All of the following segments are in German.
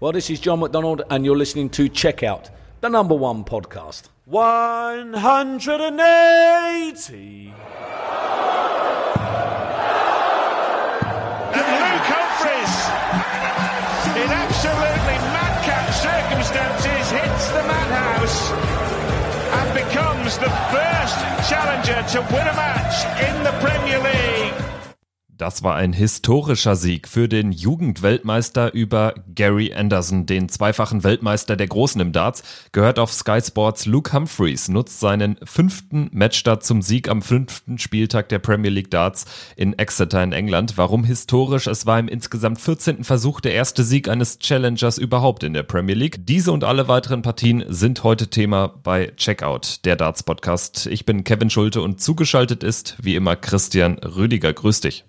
Well, this is John McDonald, and you're listening to Checkout, the number one podcast. 180. And Luke Humphries, in absolutely madcap circumstances, hits the madhouse and becomes the first challenger to win a match in the Premier League. Das war ein historischer Sieg für den Jugendweltmeister über Gary Anderson, den zweifachen Weltmeister der Großen im Darts, gehört auf Sky Sports. Luke Humphreys nutzt seinen fünften Matchstart zum Sieg am fünften Spieltag der Premier League Darts in Exeter in England. Warum historisch? Es war im insgesamt 14. Versuch der erste Sieg eines Challengers überhaupt in der Premier League. Diese und alle weiteren Partien sind heute Thema bei Checkout, der Darts Podcast. Ich bin Kevin Schulte und zugeschaltet ist wie immer Christian Rüdiger. Grüß dich.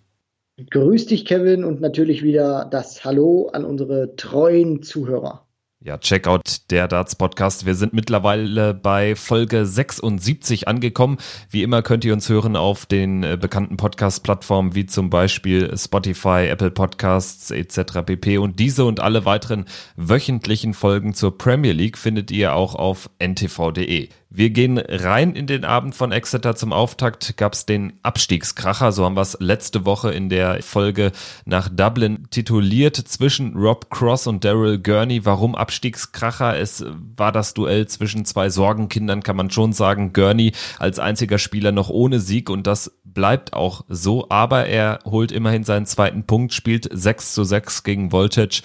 Grüß dich, Kevin, und natürlich wieder das Hallo an unsere treuen Zuhörer. Ja, Checkout der Darts Podcast. Wir sind mittlerweile bei Folge 76 angekommen. Wie immer könnt ihr uns hören auf den äh, bekannten Podcast-Plattformen wie zum Beispiel Spotify, Apple Podcasts etc. pp. Und diese und alle weiteren wöchentlichen Folgen zur Premier League findet ihr auch auf ntv.de. Wir gehen rein in den Abend von Exeter. Zum Auftakt gab es den Abstiegskracher, so haben wir es letzte Woche in der Folge nach Dublin tituliert, zwischen Rob Cross und Daryl Gurney. Warum Abstiegskracher? Es war das Duell zwischen zwei Sorgenkindern, kann man schon sagen. Gurney als einziger Spieler noch ohne Sieg und das bleibt auch so, aber er holt immerhin seinen zweiten Punkt, spielt 6 zu 6 gegen Voltage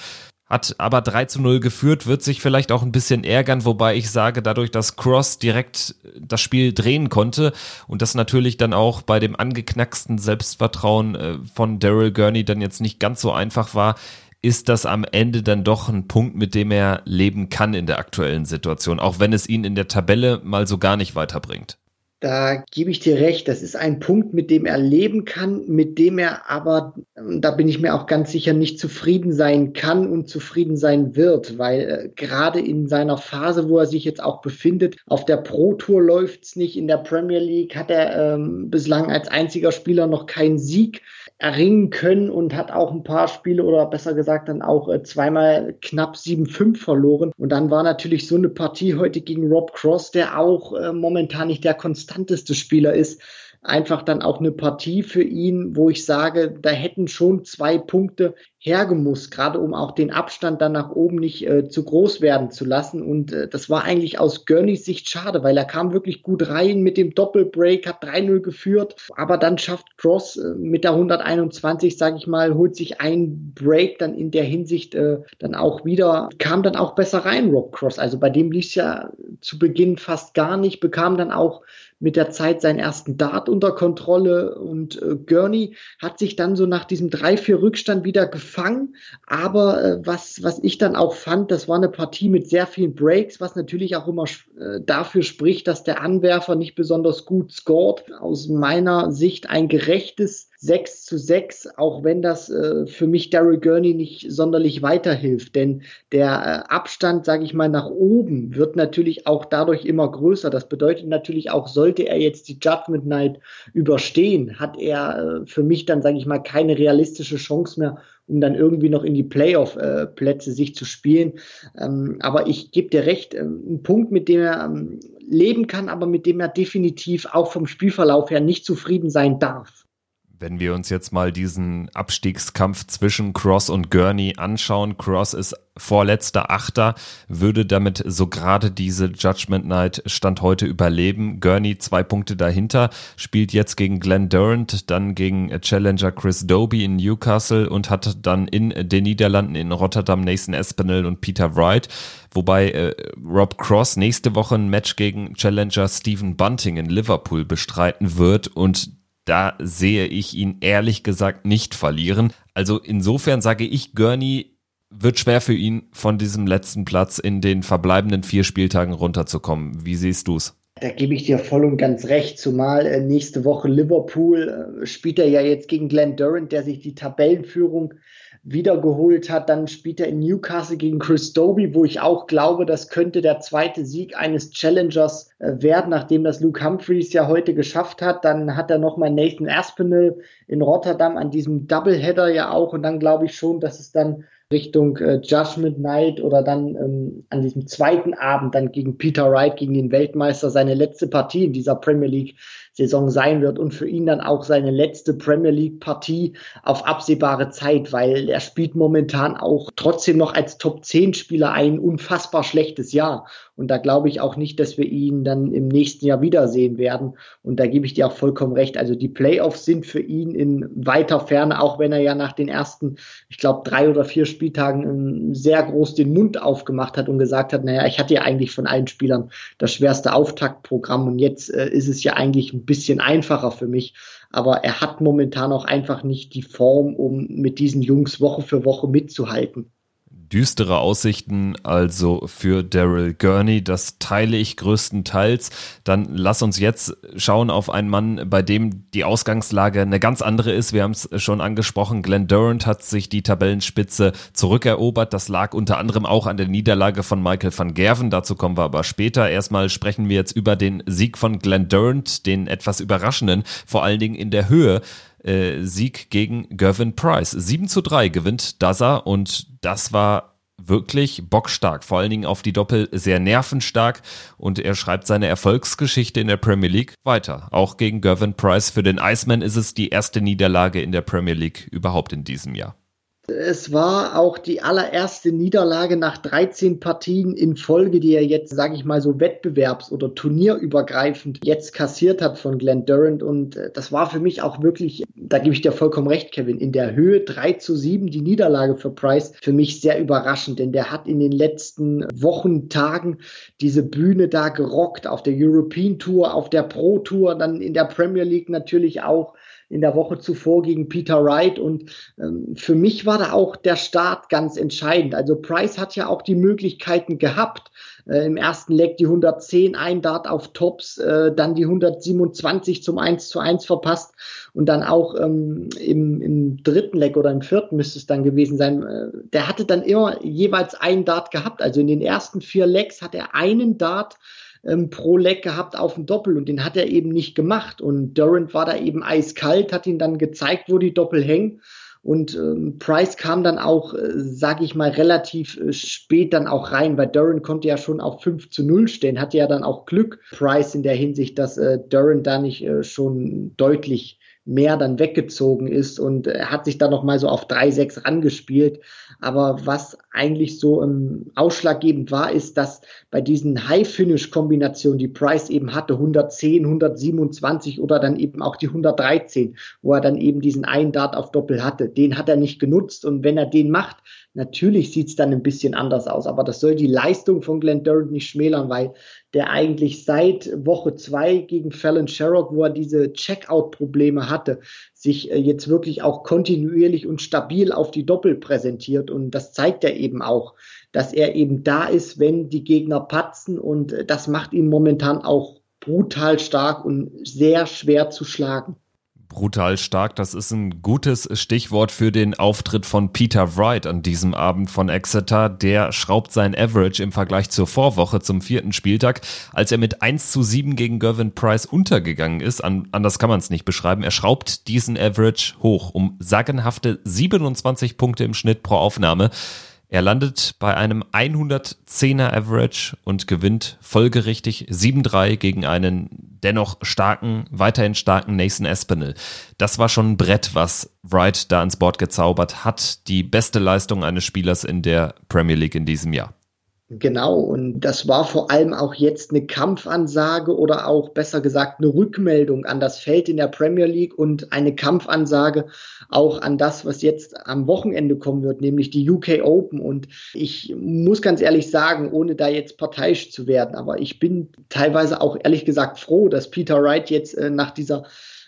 hat aber 3 zu 0 geführt, wird sich vielleicht auch ein bisschen ärgern, wobei ich sage, dadurch, dass Cross direkt das Spiel drehen konnte und das natürlich dann auch bei dem angeknacksten Selbstvertrauen äh, von Daryl Gurney dann jetzt nicht ganz so einfach war, ist das am Ende dann doch ein Punkt, mit dem er leben kann in der aktuellen Situation, auch wenn es ihn in der Tabelle mal so gar nicht weiterbringt. Da gebe ich dir recht. Das ist ein Punkt, mit dem er leben kann, mit dem er aber, da bin ich mir auch ganz sicher, nicht zufrieden sein kann und zufrieden sein wird, weil äh, gerade in seiner Phase, wo er sich jetzt auch befindet, auf der Pro Tour läuft's nicht, in der Premier League hat er ähm, bislang als einziger Spieler noch keinen Sieg erringen können und hat auch ein paar Spiele oder besser gesagt dann auch äh, zweimal knapp 7-5 verloren. Und dann war natürlich so eine Partie heute gegen Rob Cross, der auch äh, momentan nicht der konstanteste Spieler ist, einfach dann auch eine Partie für ihn, wo ich sage, da hätten schon zwei Punkte hergemusst, gerade um auch den Abstand dann nach oben nicht äh, zu groß werden zu lassen. Und äh, das war eigentlich aus Gurneys Sicht schade, weil er kam wirklich gut rein mit dem Doppelbreak, hat 3-0 geführt, aber dann schafft Cross äh, mit der 121, sage ich mal, holt sich ein Break dann in der Hinsicht äh, dann auch wieder, kam dann auch besser rein, Rob Cross. Also bei dem lief es ja zu Beginn fast gar nicht, bekam dann auch mit der Zeit seinen ersten Dart unter Kontrolle und äh, Gurney hat sich dann so nach diesem 3-4 Rückstand wieder gefangen. Aber äh, was, was ich dann auch fand, das war eine Partie mit sehr vielen Breaks, was natürlich auch immer äh, dafür spricht, dass der Anwerfer nicht besonders gut scored. Aus meiner Sicht ein gerechtes 6 zu 6, auch wenn das äh, für mich Daryl Gurney nicht sonderlich weiterhilft. Denn der äh, Abstand, sage ich mal, nach oben wird natürlich auch dadurch immer größer. Das bedeutet natürlich auch, sollte er jetzt die Judgment Night überstehen, hat er äh, für mich dann, sage ich mal, keine realistische Chance mehr, um dann irgendwie noch in die Playoff-Plätze sich zu spielen. Ähm, aber ich gebe dir recht, ähm, ein Punkt, mit dem er ähm, leben kann, aber mit dem er definitiv auch vom Spielverlauf her nicht zufrieden sein darf. Wenn wir uns jetzt mal diesen Abstiegskampf zwischen Cross und Gurney anschauen, Cross ist vorletzter Achter, würde damit so gerade diese Judgment Night Stand heute überleben. Gurney zwei Punkte dahinter, spielt jetzt gegen Glenn Durant, dann gegen Challenger Chris Doby in Newcastle und hat dann in den Niederlanden in Rotterdam Nathan Espinel und Peter Wright. Wobei äh, Rob Cross nächste Woche ein Match gegen Challenger Stephen Bunting in Liverpool bestreiten wird und da sehe ich ihn ehrlich gesagt nicht verlieren. Also insofern sage ich, Gurney wird schwer für ihn, von diesem letzten Platz in den verbleibenden vier Spieltagen runterzukommen. Wie siehst du es? Da gebe ich dir voll und ganz recht, zumal äh, nächste Woche Liverpool äh, spielt er ja jetzt gegen Glenn Durant, der sich die Tabellenführung wiedergeholt hat. Dann spielt er in Newcastle gegen Chris Doby, wo ich auch glaube, das könnte der zweite Sieg eines Challengers äh, werden, nachdem das Luke Humphreys ja heute geschafft hat. Dann hat er nochmal Nathan Aspinall in Rotterdam an diesem Doubleheader ja auch. Und dann glaube ich schon, dass es dann Richtung äh, Judgment Night oder dann ähm, an diesem zweiten Abend dann gegen Peter Wright, gegen den Weltmeister, seine letzte Partie in dieser Premier League Saison sein wird und für ihn dann auch seine letzte Premier League Partie auf absehbare Zeit, weil er spielt momentan auch trotzdem noch als Top 10 Spieler ein unfassbar schlechtes Jahr. Und da glaube ich auch nicht, dass wir ihn dann im nächsten Jahr wiedersehen werden. Und da gebe ich dir auch vollkommen recht. Also die Playoffs sind für ihn in weiter Ferne, auch wenn er ja nach den ersten, ich glaube, drei oder vier Spieltagen ähm, sehr groß den Mund aufgemacht hat und gesagt hat, naja, ich hatte ja eigentlich von allen Spielern das schwerste Auftaktprogramm und jetzt äh, ist es ja eigentlich ein bisschen einfacher für mich. Aber er hat momentan auch einfach nicht die Form, um mit diesen Jungs Woche für Woche mitzuhalten düstere Aussichten also für Daryl Gurney. Das teile ich größtenteils. Dann lass uns jetzt schauen auf einen Mann, bei dem die Ausgangslage eine ganz andere ist. Wir haben es schon angesprochen. Glenn Durant hat sich die Tabellenspitze zurückerobert. Das lag unter anderem auch an der Niederlage von Michael van Gerven. Dazu kommen wir aber später. Erstmal sprechen wir jetzt über den Sieg von Glenn Durant, den etwas überraschenden, vor allen Dingen in der Höhe äh, Sieg gegen Gervin Price. 7 zu 3 gewinnt Daza und das war wirklich bockstark, vor allen Dingen auf die Doppel sehr nervenstark und er schreibt seine Erfolgsgeschichte in der Premier League weiter. Auch gegen Gervin Price für den Iceman ist es die erste Niederlage in der Premier League überhaupt in diesem Jahr. Es war auch die allererste Niederlage nach 13 Partien in Folge, die er jetzt, sage ich mal, so wettbewerbs- oder turnierübergreifend jetzt kassiert hat von Glenn Durant. Und äh, das war für mich auch wirklich, da gebe ich dir vollkommen recht, Kevin, in der Höhe 3 zu 7 die Niederlage für Price für mich sehr überraschend, denn der hat in den letzten Wochen, Tagen diese Bühne da gerockt, auf der European Tour, auf der Pro Tour, dann in der Premier League natürlich auch in der Woche zuvor gegen Peter Wright. Und ähm, für mich war da auch der Start ganz entscheidend. Also Price hat ja auch die Möglichkeiten gehabt. Äh, Im ersten Leg die 110, ein Dart auf Tops, äh, dann die 127 zum 1 zu 1 verpasst und dann auch ähm, im, im dritten Leg oder im vierten müsste es dann gewesen sein. Äh, der hatte dann immer jeweils ein Dart gehabt. Also in den ersten vier Legs hat er einen Dart ähm, pro Leck gehabt auf dem Doppel und den hat er eben nicht gemacht. Und Durant war da eben eiskalt, hat ihn dann gezeigt, wo die Doppel hängen. Und ähm, Price kam dann auch, äh, sage ich mal, relativ äh, spät dann auch rein, weil Durant konnte ja schon auf 5 zu 0 stehen, hatte ja dann auch Glück, Price in der Hinsicht, dass äh, Durant da nicht äh, schon deutlich mehr dann weggezogen ist und er hat sich dann noch mal so auf 3-6 rangespielt. Aber was eigentlich so ähm, ausschlaggebend war, ist, dass bei diesen High-Finish-Kombinationen, die Price eben hatte, 110, 127 oder dann eben auch die 113, wo er dann eben diesen einen Dart auf Doppel hatte, den hat er nicht genutzt. Und wenn er den macht, natürlich sieht's dann ein bisschen anders aus. Aber das soll die Leistung von Glenn Durant nicht schmälern, weil der eigentlich seit Woche zwei gegen Fallon Sherrock, wo er diese Checkout-Probleme hatte, sich äh, jetzt wirklich auch kontinuierlich und stabil auf die Doppel präsentiert. Und das zeigt er eben auch, dass er eben da ist, wenn die Gegner patzen. Und äh, das macht ihn momentan auch brutal stark und sehr schwer zu schlagen brutal stark. Das ist ein gutes Stichwort für den Auftritt von Peter Wright an diesem Abend von Exeter. Der schraubt sein Average im Vergleich zur Vorwoche zum vierten Spieltag, als er mit 1 zu 7 gegen Gervin Price untergegangen ist. anders kann man es nicht beschreiben. Er schraubt diesen Average hoch um sagenhafte 27 Punkte im Schnitt pro Aufnahme. Er landet bei einem 110er Average und gewinnt folgerichtig 7-3 gegen einen dennoch starken, weiterhin starken Nathan Espinel. Das war schon ein Brett, was Wright da ans Board gezaubert hat. Die beste Leistung eines Spielers in der Premier League in diesem Jahr. Genau, und das war vor allem auch jetzt eine Kampfansage oder auch besser gesagt eine Rückmeldung an das Feld in der Premier League und eine Kampfansage auch an das, was jetzt am Wochenende kommen wird, nämlich die UK Open. Und ich muss ganz ehrlich sagen, ohne da jetzt parteiisch zu werden, aber ich bin teilweise auch ehrlich gesagt froh, dass Peter Wright jetzt äh, nach dieser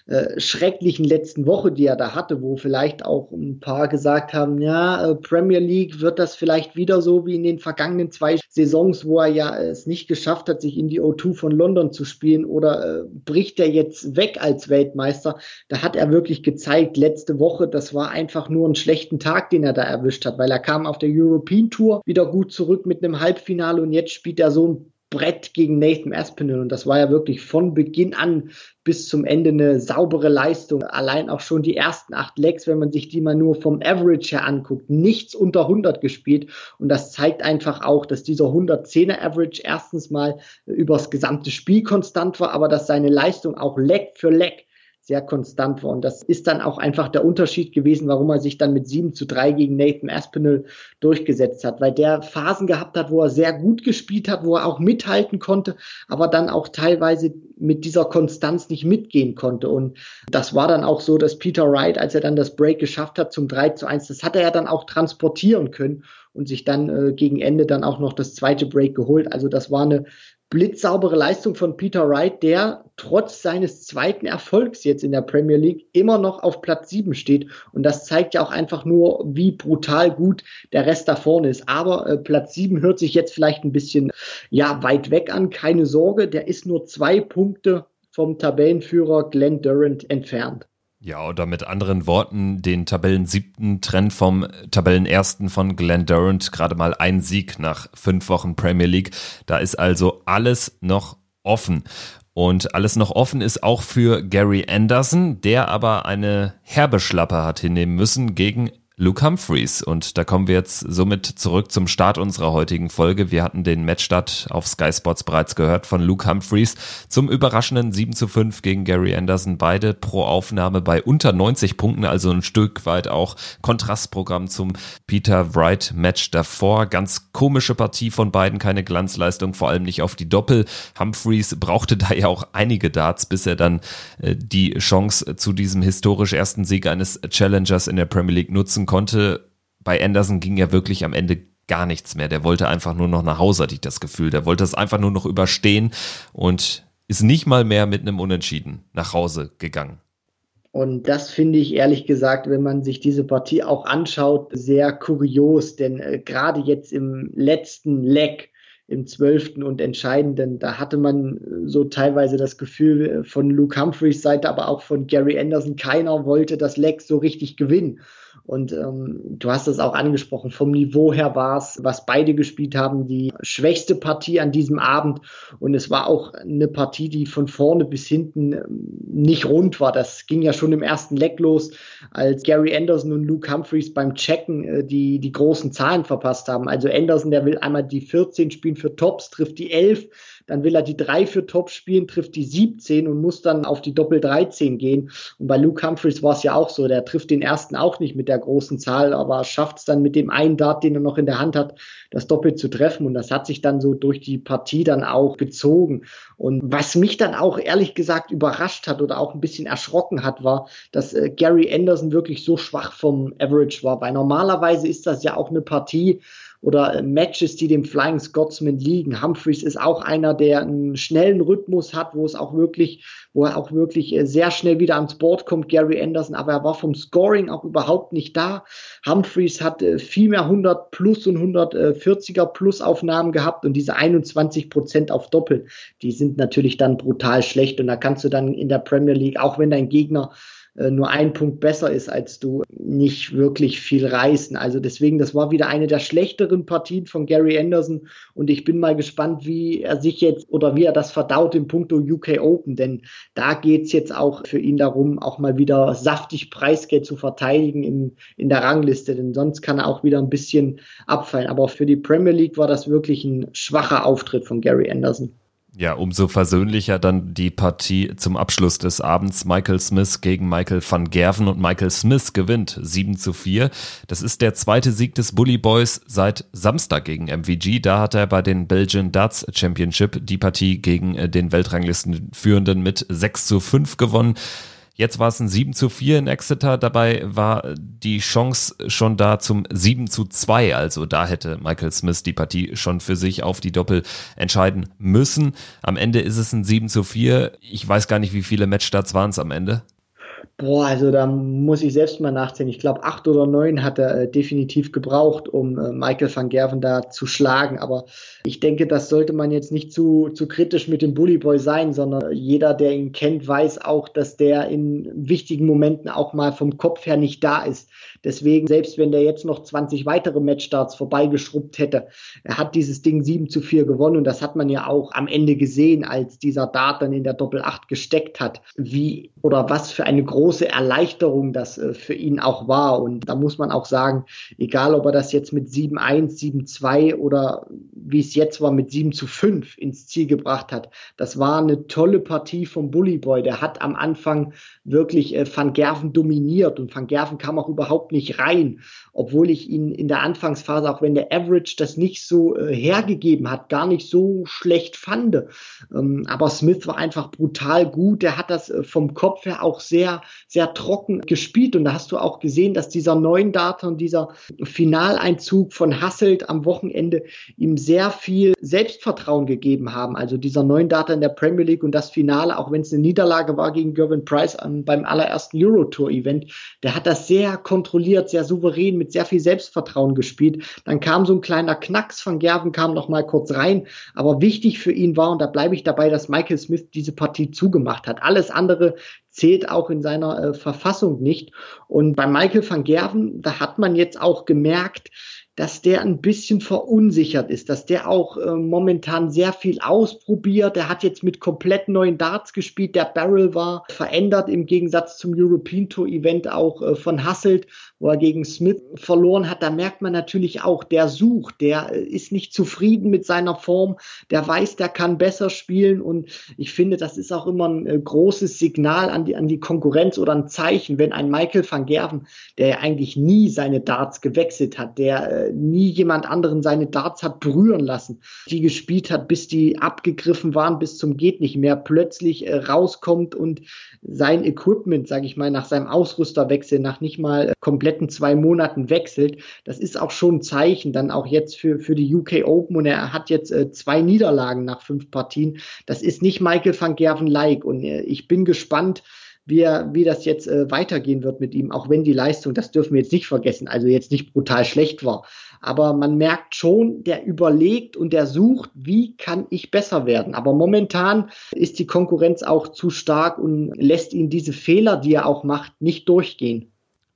äh, schrecklichen letzten Woche, die er da hatte, wo vielleicht auch ein paar gesagt haben, ja, äh, Premier League wird das vielleicht wieder so wie in den vergangenen zwei Saisons, wo er ja es nicht geschafft hat, sich in die O2 von London zu spielen oder äh, bricht er jetzt weg als Weltmeister. Da hat er wirklich gezeigt, letzte Woche, das war einfach nur ein schlechten Tag, den er da erwischt hat, weil er kam auf der European Tour wieder gut zurück mit einem Halbfinale und jetzt spielt er so ein Brett gegen Nathan Aspinall und das war ja wirklich von Beginn an bis zum Ende eine saubere Leistung. Allein auch schon die ersten acht Legs, wenn man sich die mal nur vom Average her anguckt, nichts unter 100 gespielt und das zeigt einfach auch, dass dieser 110er Average erstens mal übers gesamte Spiel konstant war, aber dass seine Leistung auch Leg für Leg sehr konstant war. Und das ist dann auch einfach der Unterschied gewesen, warum er sich dann mit 7 zu 3 gegen Nathan Aspinall durchgesetzt hat, weil der Phasen gehabt hat, wo er sehr gut gespielt hat, wo er auch mithalten konnte, aber dann auch teilweise mit dieser Konstanz nicht mitgehen konnte. Und das war dann auch so, dass Peter Wright, als er dann das Break geschafft hat zum 3 zu 1, das hat er ja dann auch transportieren können und sich dann äh, gegen Ende dann auch noch das zweite Break geholt. Also das war eine blitzsaubere Leistung von Peter Wright, der trotz seines zweiten Erfolgs jetzt in der Premier League immer noch auf Platz 7 steht. Und das zeigt ja auch einfach nur, wie brutal gut der Rest da vorne ist. Aber äh, Platz 7 hört sich jetzt vielleicht ein bisschen ja, weit weg an. Keine Sorge, der ist nur zwei Punkte vom Tabellenführer Glenn Durant entfernt. Ja, oder mit anderen Worten, den Tabellen siebten Trend vom Tabellenersten von Glenn Durant, gerade mal ein Sieg nach fünf Wochen Premier League. Da ist also alles noch offen. Und alles noch offen ist auch für Gary Anderson, der aber eine herbe Schlappe hat hinnehmen müssen gegen Luke Humphreys. Und da kommen wir jetzt somit zurück zum Start unserer heutigen Folge. Wir hatten den Matchstart auf Sky Sports bereits gehört von Luke Humphreys zum überraschenden 7 zu 5 gegen Gary Anderson. Beide pro Aufnahme bei unter 90 Punkten, also ein Stück weit auch Kontrastprogramm zum Peter Wright Match davor. Ganz komische Partie von beiden, keine Glanzleistung, vor allem nicht auf die Doppel. Humphreys brauchte da ja auch einige Darts, bis er dann äh, die Chance zu diesem historisch ersten Sieg eines Challengers in der Premier League nutzen konnte, bei Anderson ging ja wirklich am Ende gar nichts mehr. Der wollte einfach nur noch nach Hause, hatte ich das Gefühl. Der wollte es einfach nur noch überstehen und ist nicht mal mehr mit einem Unentschieden nach Hause gegangen. Und das finde ich ehrlich gesagt, wenn man sich diese Partie auch anschaut, sehr kurios, denn äh, gerade jetzt im letzten Leck, im zwölften und entscheidenden, da hatte man äh, so teilweise das Gefühl äh, von Luke Humphreys Seite, aber auch von Gary Anderson, keiner wollte das Leck so richtig gewinnen. Und ähm, du hast es auch angesprochen, vom Niveau her war es, was beide gespielt haben, die schwächste Partie an diesem Abend. Und es war auch eine Partie, die von vorne bis hinten ähm, nicht rund war. Das ging ja schon im ersten Leck los, als Gary Anderson und Luke Humphreys beim Checken äh, die, die großen Zahlen verpasst haben. Also Anderson, der will einmal die 14 spielen für Tops, trifft die 11 dann will er die 3 für Top spielen, trifft die 17 und muss dann auf die Doppel 13 gehen. Und bei Luke Humphreys war es ja auch so, der trifft den ersten auch nicht mit der großen Zahl, aber schafft es dann mit dem einen Dart, den er noch in der Hand hat, das Doppel zu treffen. Und das hat sich dann so durch die Partie dann auch gezogen. Und was mich dann auch ehrlich gesagt überrascht hat oder auch ein bisschen erschrocken hat, war, dass äh, Gary Anderson wirklich so schwach vom Average war. Weil normalerweise ist das ja auch eine Partie, oder äh, Matches, die dem Flying Scotsman liegen. Humphreys ist auch einer, der einen schnellen Rhythmus hat, wo es auch wirklich, wo er auch wirklich äh, sehr schnell wieder ans Board kommt, Gary Anderson, aber er war vom Scoring auch überhaupt nicht da. Humphreys hat äh, viel mehr 100 plus und 140er plus Aufnahmen gehabt und diese 21 Prozent auf Doppel, die sind natürlich dann brutal schlecht und da kannst du dann in der Premier League, auch wenn dein Gegner nur ein Punkt besser ist als du, nicht wirklich viel reißen. Also deswegen, das war wieder eine der schlechteren Partien von Gary Anderson und ich bin mal gespannt, wie er sich jetzt oder wie er das verdaut im Punkto UK Open, denn da geht's jetzt auch für ihn darum, auch mal wieder saftig Preisgeld zu verteidigen in, in der Rangliste, denn sonst kann er auch wieder ein bisschen abfallen. Aber für die Premier League war das wirklich ein schwacher Auftritt von Gary Anderson. Ja, umso versöhnlicher dann die Partie zum Abschluss des Abends. Michael Smith gegen Michael van Gerven und Michael Smith gewinnt 7 zu 4. Das ist der zweite Sieg des Bully Boys seit Samstag gegen MVG. Da hat er bei den Belgian Darts Championship die Partie gegen äh, den Weltranglistenführenden mit 6 zu 5 gewonnen. Jetzt war es ein 7 zu 4 in Exeter. Dabei war die Chance schon da zum 7 zu 2. Also da hätte Michael Smith die Partie schon für sich auf die Doppel entscheiden müssen. Am Ende ist es ein 7 zu 4. Ich weiß gar nicht, wie viele Matchstarts waren es am Ende. Boah, also da muss ich selbst mal nachzählen. Ich glaube, acht oder neun hat er äh, definitiv gebraucht, um äh, Michael van Gerven da zu schlagen. Aber ich denke, das sollte man jetzt nicht zu, zu kritisch mit dem Bully Boy sein, sondern jeder, der ihn kennt, weiß auch, dass der in wichtigen Momenten auch mal vom Kopf her nicht da ist. Deswegen, selbst wenn der jetzt noch 20 weitere Matchstarts vorbeigeschrubbt hätte, er hat dieses Ding 7 zu 4 gewonnen und das hat man ja auch am Ende gesehen, als dieser Dart dann in der Doppel 8 gesteckt hat, wie oder was für eine große Erleichterung das äh, für ihn auch war. Und da muss man auch sagen, egal ob er das jetzt mit 7-1, 7-2 oder wie es jetzt war mit 7 zu 5 ins Ziel gebracht hat, das war eine tolle Partie vom Bully Boy. Der hat am Anfang wirklich äh, Van Gerven dominiert und Van Gerven kam auch überhaupt überhaupt nicht rein, obwohl ich ihn in der Anfangsphase, auch wenn der Average das nicht so äh, hergegeben hat, gar nicht so schlecht fand. Ähm, aber Smith war einfach brutal gut. Der hat das äh, vom Kopf her auch sehr, sehr trocken gespielt. Und da hast du auch gesehen, dass dieser neuen Data und dieser Finaleinzug von Hasselt am Wochenende ihm sehr viel Selbstvertrauen gegeben haben. Also dieser neuen Data in der Premier League und das Finale, auch wenn es eine Niederlage war gegen Gervin Price an, beim allerersten Euro-Tour-Event, der hat das sehr kontrolliert kontrolliert, sehr souverän, mit sehr viel Selbstvertrauen gespielt. Dann kam so ein kleiner Knacks von Gerven, kam noch mal kurz rein. Aber wichtig für ihn war, und da bleibe ich dabei, dass Michael Smith diese Partie zugemacht hat. Alles andere zählt auch in seiner äh, Verfassung nicht. Und bei Michael van Gerven, da hat man jetzt auch gemerkt, dass der ein bisschen verunsichert ist, dass der auch äh, momentan sehr viel ausprobiert. Der hat jetzt mit komplett neuen Darts gespielt. Der Barrel war verändert im Gegensatz zum European Tour Event auch äh, von Hasselt wo er gegen Smith verloren hat, da merkt man natürlich auch, der sucht, der ist nicht zufrieden mit seiner Form, der weiß, der kann besser spielen und ich finde, das ist auch immer ein äh, großes Signal an die, an die Konkurrenz oder ein Zeichen, wenn ein Michael van Gerven, der ja eigentlich nie seine Darts gewechselt hat, der äh, nie jemand anderen seine Darts hat berühren lassen, die gespielt hat, bis die abgegriffen waren, bis zum geht nicht mehr, plötzlich äh, rauskommt und sein Equipment, sage ich mal, nach seinem Ausrüsterwechsel, nach nicht mal komplett kompletten zwei Monaten wechselt. Das ist auch schon ein Zeichen, dann auch jetzt für, für die UK Open und er hat jetzt äh, zwei Niederlagen nach fünf Partien. Das ist nicht Michael van Gerven-like und äh, ich bin gespannt, wie, er, wie das jetzt äh, weitergehen wird mit ihm, auch wenn die Leistung, das dürfen wir jetzt nicht vergessen, also jetzt nicht brutal schlecht war. Aber man merkt schon, der überlegt und der sucht, wie kann ich besser werden. Aber momentan ist die Konkurrenz auch zu stark und lässt ihn diese Fehler, die er auch macht, nicht durchgehen.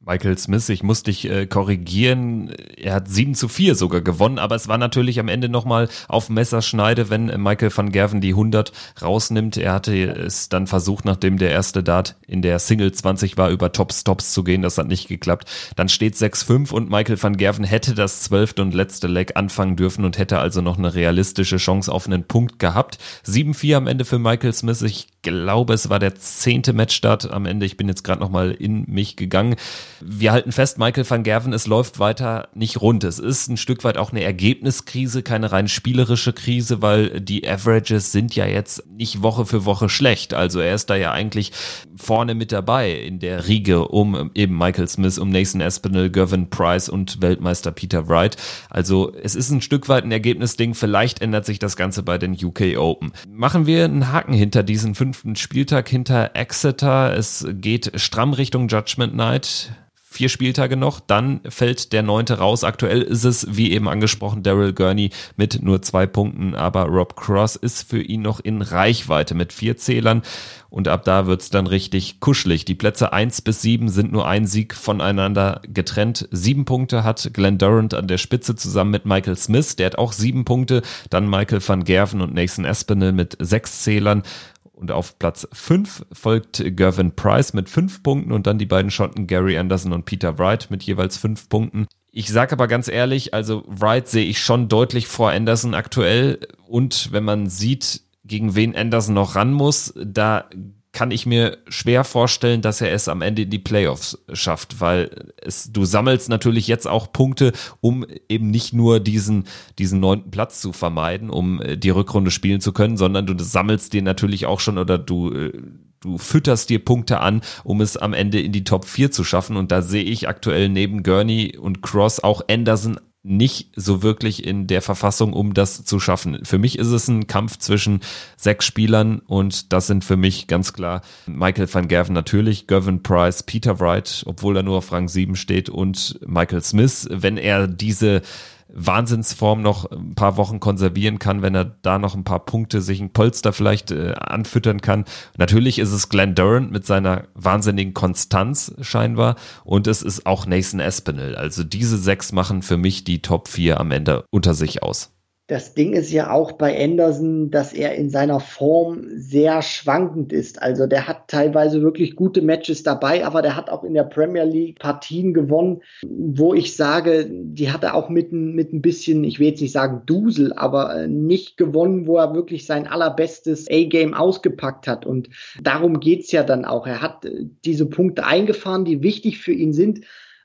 Michael Smith, ich muss dich äh, korrigieren, er hat 7 zu 4 sogar gewonnen, aber es war natürlich am Ende nochmal auf Messerschneide, wenn äh, Michael van Gerven die 100 rausnimmt. Er hatte es dann versucht, nachdem der erste Dart in der Single 20 war, über Top-Stops zu gehen, das hat nicht geklappt. Dann steht 6-5 und Michael van Gerven hätte das zwölfte und letzte Leg anfangen dürfen und hätte also noch eine realistische Chance auf einen Punkt gehabt. 7-4 am Ende für Michael Smith, ich glaube, es war der zehnte Matchstart am Ende, ich bin jetzt gerade nochmal in mich gegangen. Wir halten fest, Michael van Gerven, es läuft weiter nicht rund. Es ist ein Stück weit auch eine Ergebniskrise, keine rein spielerische Krise, weil die Averages sind ja jetzt nicht Woche für Woche schlecht. Also er ist da ja eigentlich vorne mit dabei in der Riege um eben Michael Smith, um Nathan Espinel, Gervin Price und Weltmeister Peter Wright. Also es ist ein Stück weit ein Ergebnisding. Vielleicht ändert sich das Ganze bei den UK Open. Machen wir einen Haken hinter diesen fünften Spieltag, hinter Exeter. Es geht stramm Richtung Judgment Night vier Spieltage noch, dann fällt der neunte raus. Aktuell ist es, wie eben angesprochen, Daryl Gurney mit nur zwei Punkten, aber Rob Cross ist für ihn noch in Reichweite mit vier Zählern und ab da wird's dann richtig kuschelig. Die Plätze eins bis sieben sind nur ein Sieg voneinander getrennt. Sieben Punkte hat Glenn Durant an der Spitze zusammen mit Michael Smith, der hat auch sieben Punkte, dann Michael van Gerven und Nathan Espinel mit sechs Zählern und auf Platz 5 folgt Gervin Price mit 5 Punkten und dann die beiden Schotten Gary Anderson und Peter Wright mit jeweils 5 Punkten. Ich sage aber ganz ehrlich, also Wright sehe ich schon deutlich vor Anderson aktuell und wenn man sieht, gegen wen Anderson noch ran muss, da kann ich mir schwer vorstellen, dass er es am Ende in die Playoffs schafft, weil es, du sammelst natürlich jetzt auch Punkte, um eben nicht nur diesen, diesen neunten Platz zu vermeiden, um äh, die Rückrunde spielen zu können, sondern du sammelst dir natürlich auch schon oder du, äh, du fütterst dir Punkte an, um es am Ende in die Top 4 zu schaffen. Und da sehe ich aktuell neben Gurney und Cross auch Anderson nicht so wirklich in der Verfassung, um das zu schaffen. Für mich ist es ein Kampf zwischen sechs Spielern und das sind für mich ganz klar Michael van Gerven natürlich, Gervin Price, Peter Wright, obwohl er nur auf Rang 7 steht und Michael Smith. Wenn er diese Wahnsinnsform noch ein paar Wochen konservieren kann, wenn er da noch ein paar Punkte, sich ein Polster vielleicht äh, anfüttern kann. Natürlich ist es Glenn Durant mit seiner wahnsinnigen Konstanz scheinbar und es ist auch Nathan Espinel. Also diese sechs machen für mich die Top 4 am Ende unter sich aus. Das Ding ist ja auch bei Anderson, dass er in seiner Form sehr schwankend ist. Also der hat teilweise wirklich gute Matches dabei, aber der hat auch in der Premier League Partien gewonnen, wo ich sage, die hat er auch mit, mit ein bisschen, ich will jetzt nicht sagen Dusel, aber äh, nicht gewonnen, wo er wirklich sein allerbestes A-Game ausgepackt hat. Und darum geht's ja dann auch. Er hat äh, diese Punkte eingefahren, die wichtig für ihn sind.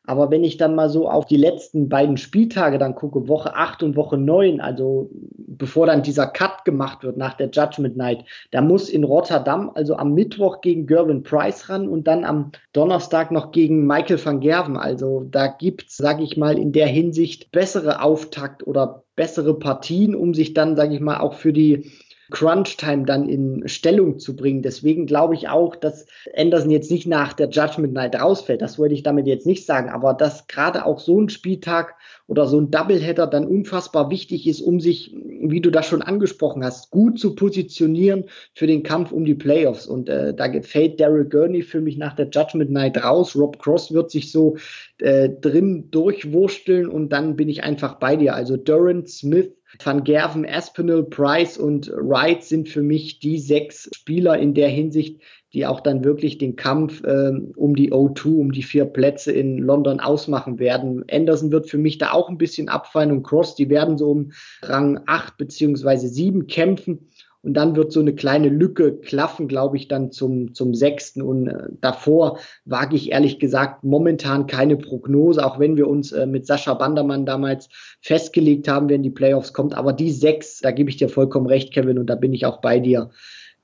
Aber wenn ich dann mal so auf die letzten beiden Spieltage dann gucke, Woche 8 und Woche 9, also bevor dann dieser Cut gemacht wird nach der Judgment Night, da muss in Rotterdam also am Mittwoch gegen Gervin Price ran und dann am Donnerstag noch gegen Michael van Gerven. Also da gibt's, sage ich mal, in der Hinsicht bessere Auftakt oder bessere Partien, um sich dann, sage ich mal, auch für die Crunch-Time dann in Stellung zu bringen. Deswegen glaube ich auch, dass Anderson jetzt nicht nach der Judgment Night rausfällt. Das wollte ich damit jetzt nicht sagen. Aber dass gerade auch so ein Spieltag oder so ein Doubleheader dann unfassbar wichtig ist, um sich, wie du das schon angesprochen hast, gut zu positionieren für den Kampf um die Playoffs. Und äh, da gefällt Daryl Gurney für mich nach der Judgment Night raus. Rob Cross wird sich so äh, drin durchwursteln und dann bin ich einfach bei dir. Also Durant, Smith, Van Gerven, Aspinall, Price und Wright sind für mich die sechs Spieler in der Hinsicht, die auch dann wirklich den Kampf äh, um die O2, um die vier Plätze in London ausmachen werden. Anderson wird für mich da auch ein bisschen abfallen und Cross, die werden so um Rang 8 beziehungsweise 7 kämpfen. Und dann wird so eine kleine Lücke klaffen, glaube ich, dann zum, zum sechsten. Und äh, davor wage ich ehrlich gesagt momentan keine Prognose, auch wenn wir uns äh, mit Sascha Bandermann damals festgelegt haben, wenn die Playoffs kommt. Aber die sechs, da gebe ich dir vollkommen recht, Kevin, und da bin ich auch bei dir.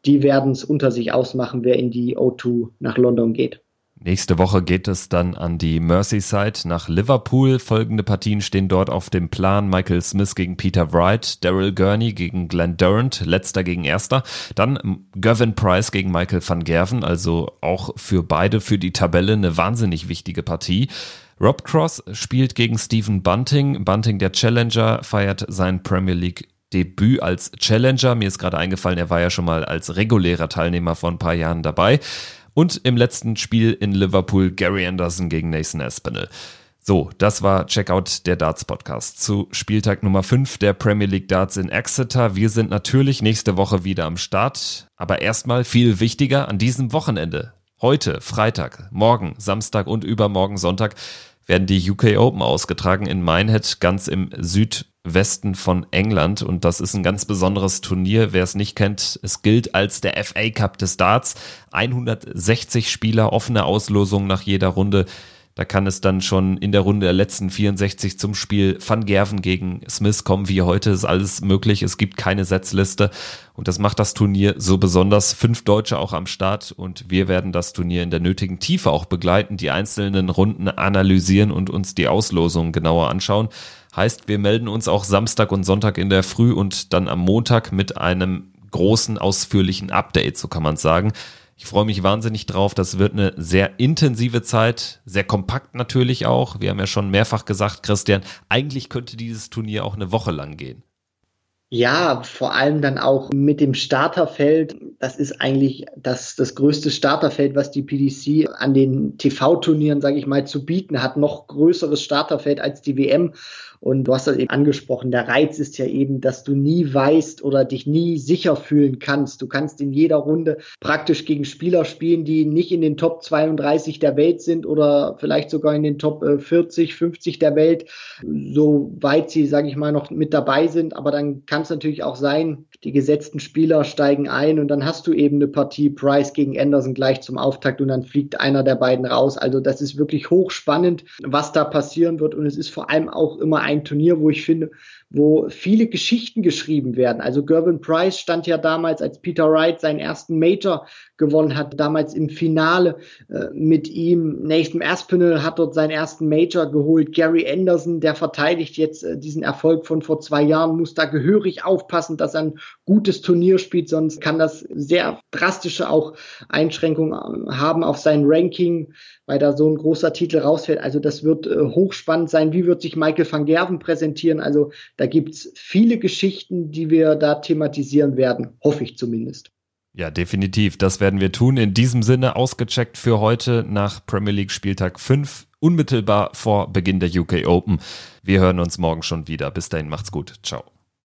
Die werden es unter sich ausmachen, wer in die O2 nach London geht. Nächste Woche geht es dann an die Merseyside nach Liverpool. Folgende Partien stehen dort auf dem Plan. Michael Smith gegen Peter Wright, Daryl Gurney gegen Glenn Durant, letzter gegen erster. Dann Gavin Price gegen Michael van Gerven, also auch für beide für die Tabelle eine wahnsinnig wichtige Partie. Rob Cross spielt gegen Stephen Bunting. Bunting, der Challenger, feiert sein Premier League Debüt als Challenger. Mir ist gerade eingefallen, er war ja schon mal als regulärer Teilnehmer vor ein paar Jahren dabei. Und im letzten Spiel in Liverpool Gary Anderson gegen Nathan Aspinall. So, das war Checkout der Darts Podcast zu Spieltag Nummer 5 der Premier League Darts in Exeter. Wir sind natürlich nächste Woche wieder am Start, aber erstmal viel wichtiger an diesem Wochenende. Heute, Freitag, morgen, Samstag und übermorgen Sonntag werden die UK Open ausgetragen in Minehead, ganz im Südwesten von England. Und das ist ein ganz besonderes Turnier. Wer es nicht kennt, es gilt als der FA Cup des Darts. 160 Spieler, offene Auslosung nach jeder Runde. Da kann es dann schon in der Runde der letzten 64 zum Spiel Van Gerven gegen Smith kommen, wie heute ist alles möglich. Es gibt keine Setzliste und das macht das Turnier so besonders. Fünf Deutsche auch am Start und wir werden das Turnier in der nötigen Tiefe auch begleiten, die einzelnen Runden analysieren und uns die Auslosung genauer anschauen. Heißt, wir melden uns auch Samstag und Sonntag in der Früh und dann am Montag mit einem großen, ausführlichen Update, so kann man sagen. Ich freue mich wahnsinnig drauf. Das wird eine sehr intensive Zeit, sehr kompakt natürlich auch. Wir haben ja schon mehrfach gesagt, Christian, eigentlich könnte dieses Turnier auch eine Woche lang gehen. Ja, vor allem dann auch mit dem Starterfeld. Das ist eigentlich das, das größte Starterfeld, was die PDC an den TV-Turnieren, sage ich mal, zu bieten hat. Noch größeres Starterfeld als die WM. Und du hast das eben angesprochen, der Reiz ist ja eben, dass du nie weißt oder dich nie sicher fühlen kannst. Du kannst in jeder Runde praktisch gegen Spieler spielen, die nicht in den Top 32 der Welt sind oder vielleicht sogar in den Top 40, äh, 50 der Welt, soweit sie, sage ich mal, noch mit dabei sind. Aber dann kann es natürlich auch sein, die gesetzten Spieler steigen ein und dann hast du eben eine Partie Price gegen Anderson gleich zum Auftakt und dann fliegt einer der beiden raus. Also das ist wirklich hochspannend, was da passieren wird und es ist vor allem auch immer ein ein Turnier, wo ich finde, wo viele Geschichten geschrieben werden. Also Gervin Price stand ja damals, als Peter Wright seinen ersten Major gewonnen hat, damals im Finale äh, mit ihm. Nathan Aspinall hat dort seinen ersten Major geholt. Gary Anderson, der verteidigt jetzt äh, diesen Erfolg von vor zwei Jahren, muss da gehörig aufpassen, dass er ein gutes Turnier spielt, sonst kann das sehr drastische auch Einschränkungen äh, haben auf sein Ranking, weil da so ein großer Titel rausfällt. Also das wird äh, hochspannend sein. Wie wird sich Michael van Gerven präsentieren? Also da gibt's viele Geschichten, die wir da thematisieren werden, hoffe ich zumindest. Ja, definitiv. Das werden wir tun. In diesem Sinne ausgecheckt für heute nach Premier League Spieltag 5, unmittelbar vor Beginn der UK Open. Wir hören uns morgen schon wieder. Bis dahin, macht's gut. Ciao.